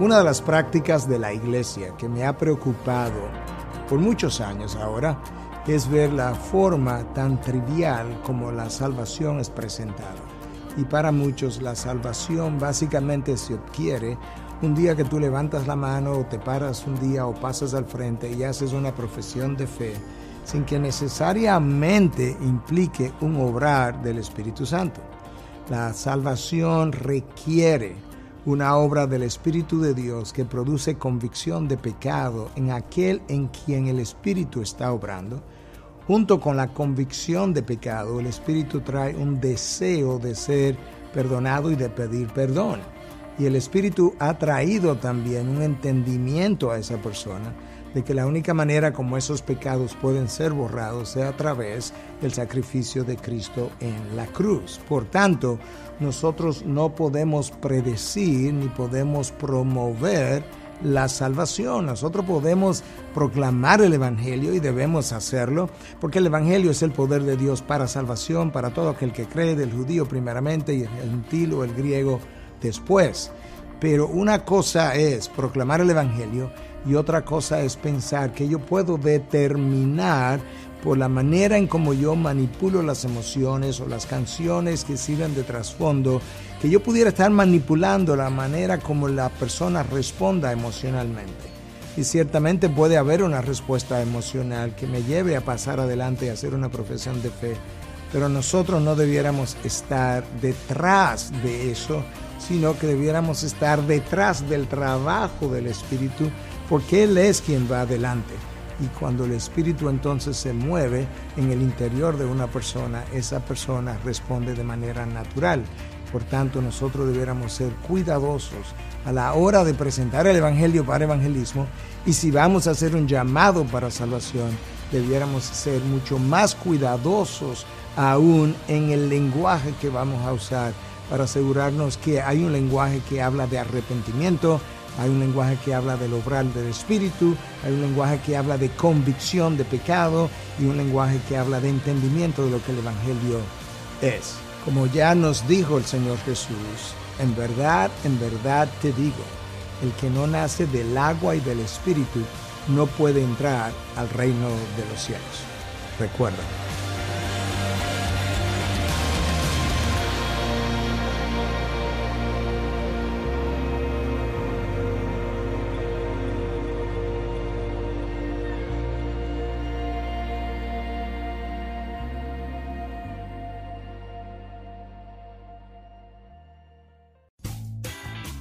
Una de las prácticas de la iglesia que me ha preocupado por muchos años ahora es ver la forma tan trivial como la salvación es presentada. Y para muchos la salvación básicamente se adquiere un día que tú levantas la mano o te paras un día o pasas al frente y haces una profesión de fe sin que necesariamente implique un obrar del Espíritu Santo. La salvación requiere una obra del Espíritu de Dios que produce convicción de pecado en aquel en quien el Espíritu está obrando. Junto con la convicción de pecado, el Espíritu trae un deseo de ser perdonado y de pedir perdón. Y el Espíritu ha traído también un entendimiento a esa persona de que la única manera como esos pecados pueden ser borrados sea a través del sacrificio de Cristo en la cruz. Por tanto, nosotros no podemos predecir ni podemos promover la salvación. Nosotros podemos proclamar el Evangelio y debemos hacerlo, porque el Evangelio es el poder de Dios para salvación, para todo aquel que cree, del judío primeramente y el gentil o el griego después. Pero una cosa es proclamar el Evangelio y otra cosa es pensar que yo puedo determinar por la manera en cómo yo manipulo las emociones o las canciones que sirven de trasfondo, que yo pudiera estar manipulando la manera como la persona responda emocionalmente. Y ciertamente puede haber una respuesta emocional que me lleve a pasar adelante y hacer una profesión de fe, pero nosotros no debiéramos estar detrás de eso, sino que debiéramos estar detrás del trabajo del Espíritu, porque Él es quien va adelante y cuando el espíritu entonces se mueve en el interior de una persona, esa persona responde de manera natural. Por tanto, nosotros debiéramos ser cuidadosos a la hora de presentar el Evangelio para evangelismo y si vamos a hacer un llamado para salvación, debiéramos ser mucho más cuidadosos aún en el lenguaje que vamos a usar para asegurarnos que hay un lenguaje que habla de arrepentimiento, hay un lenguaje que habla del obrar del espíritu, hay un lenguaje que habla de convicción de pecado y un lenguaje que habla de entendimiento de lo que el Evangelio es. Como ya nos dijo el Señor Jesús, en verdad, en verdad te digo, el que no nace del agua y del espíritu no puede entrar al reino de los cielos. Recuerda.